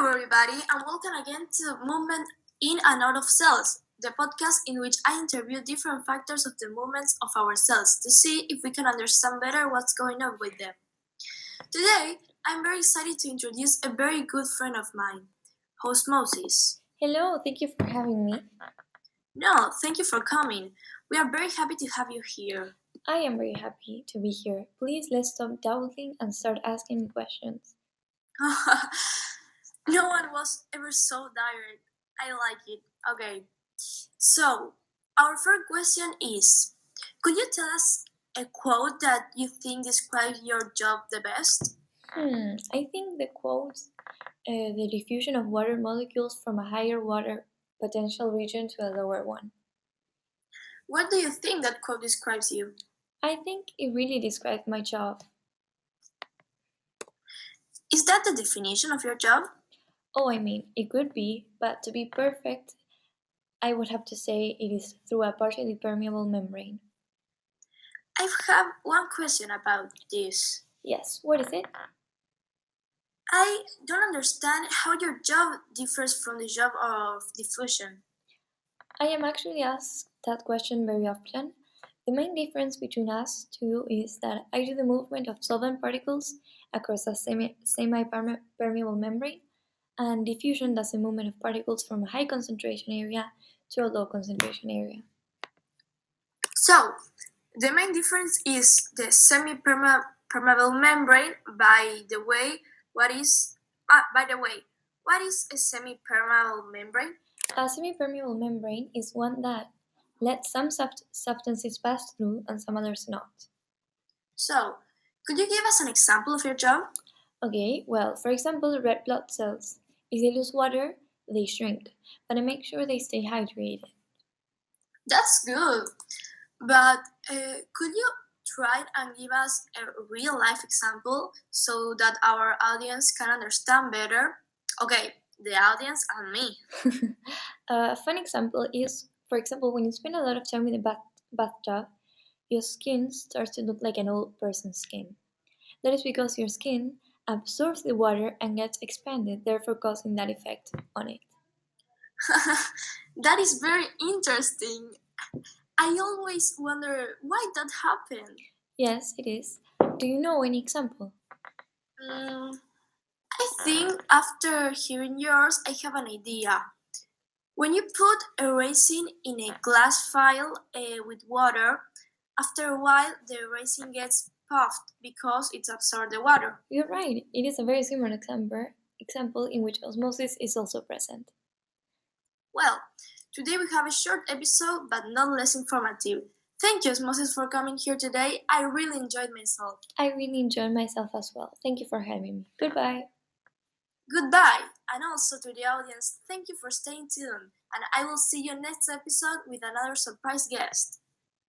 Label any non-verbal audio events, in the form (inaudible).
Hello, everybody, and welcome again to Movement in and Out of Cells, the podcast in which I interview different factors of the movements of our cells to see if we can understand better what's going on with them. Today, I'm very excited to introduce a very good friend of mine, Osmosis. Hello, thank you for having me. No, thank you for coming. We are very happy to have you here. I am very happy to be here. Please let's stop doubting and start asking questions. (laughs) was ever so direct. I like it. Okay. So, our first question is Could you tell us a quote that you think describes your job the best? Hmm, I think the quote uh, the diffusion of water molecules from a higher water potential region to a lower one. What do you think that quote describes you? I think it really describes my job. Is that the definition of your job? Oh, I mean, it could be, but to be perfect, I would have to say it is through a partially permeable membrane. I have one question about this. Yes, what is it? I don't understand how your job differs from the job of diffusion. I am actually asked that question very often. The main difference between us two is that I do the movement of solvent particles across a semi permeable membrane, and diffusion does the movement of particles from a high concentration area to a low concentration area. So, the main difference is the semi permeable membrane. By the way, what is, uh, by the way, what is a semi permeable membrane? A semi permeable membrane is one that lets some substances pass through and some others not. So, could you give us an example of your job? Okay, well, for example, red blood cells. If they lose water, they shrink, but I make sure they stay hydrated. That's good. But uh, could you try and give us a real life example so that our audience can understand better? Okay, the audience and me. (laughs) a fun example is, for example, when you spend a lot of time in the bath- bathtub, your skin starts to look like an old person's skin. That is because your skin absorbs the water and gets expanded, therefore causing that effect on it. (laughs) that is very interesting. I always wonder why that happened. Yes, it is. Do you know any example? Mm, I think after hearing yours, I have an idea. When you put a resin in a glass vial uh, with water, after a while the resin gets puffed because it absorbs the water. You're right. It is a very similar example, example in which osmosis is also present. Well, today we have a short episode but not less informative. Thank you, Osmosis, for coming here today. I really enjoyed myself. I really enjoyed myself as well. Thank you for having me. Goodbye. Goodbye. And also to the audience, thank you for staying tuned. And I will see you next episode with another surprise guest.